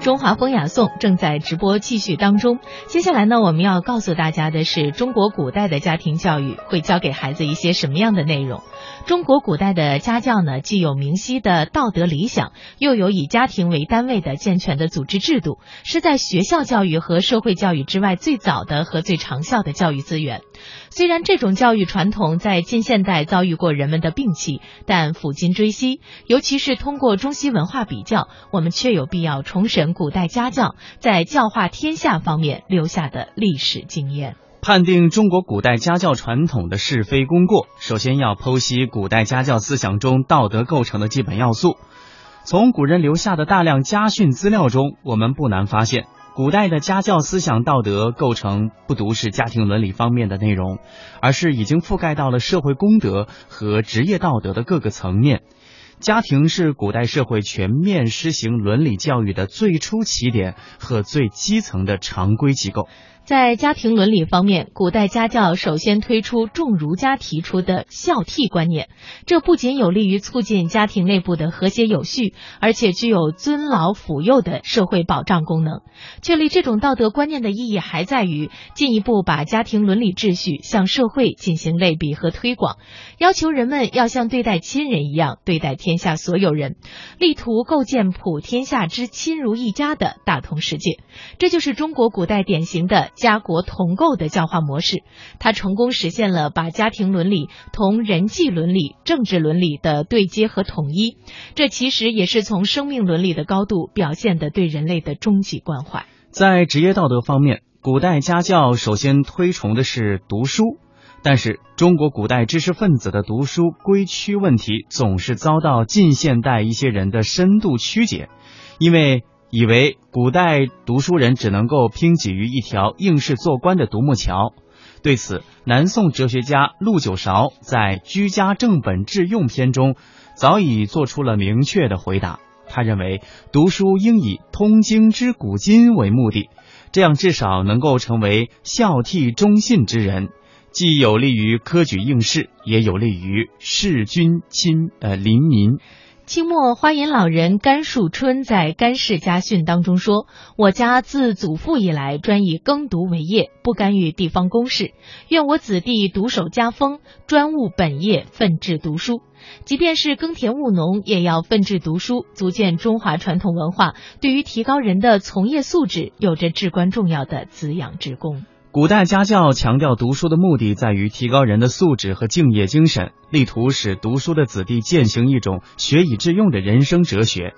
中华风雅颂正在直播继续当中。接下来呢，我们要告诉大家的是，中国古代的家庭教育会教给孩子一些什么样的内容？中国古代的家教呢，既有明晰的道德理想，又有以家庭为单位的健全的组织制度，是在学校教育和社会教育之外最早的和最长效的教育资源。虽然这种教育传统在近现代遭遇过人们的摒弃，但抚今追昔，尤其是通过中西文化比较，我们确有必要重审古代家教在教化天下方面留下的历史经验。判定中国古代家教传统的是非功过，首先要剖析古代家教思想中道德构成的基本要素。从古人留下的大量家训资料中，我们不难发现。古代的家教思想道德构成不独是家庭伦理方面的内容，而是已经覆盖到了社会公德和职业道德的各个层面。家庭是古代社会全面施行伦理教育的最初起点和最基层的常规机构。在家庭伦理方面，古代家教首先推出重儒家提出的孝悌观念，这不仅有利于促进家庭内部的和谐有序，而且具有尊老抚幼的社会保障功能。确立这种道德观念的意义，还在于进一步把家庭伦理秩序向社会进行类比和推广，要求人们要像对待亲人一样对待天天下所有人，力图构建普天下之亲如一家的大同世界。这就是中国古代典型的。家国同构的教化模式，它成功实现了把家庭伦理同人际伦理、政治伦理的对接和统一。这其实也是从生命伦理的高度表现的对人类的终极关怀。在职业道德方面，古代家教首先推崇的是读书，但是中国古代知识分子的读书归区问题总是遭到近现代一些人的深度曲解，因为。以为古代读书人只能够拼挤于一条应试做官的独木桥。对此，南宋哲学家陆九韶在《居家正本致用》篇中早已做出了明确的回答。他认为，读书应以通经之古今为目的，这样至少能够成为孝悌忠信之人，既有利于科举应试，也有利于事君亲呃邻民。清末花隐老人甘树春在《甘氏家训》当中说：“我家自祖父以来，专以耕读为业，不干预地方公事。愿我子弟独守家风，专务本业，奋志读书。即便是耕田务农，也要奋志读书，足见中华传统文化对于提高人的从业素质有着至关重要的滋养之功。”古代家教强调读书的目的在于提高人的素质和敬业精神，力图使读书的子弟践行一种学以致用的人生哲学。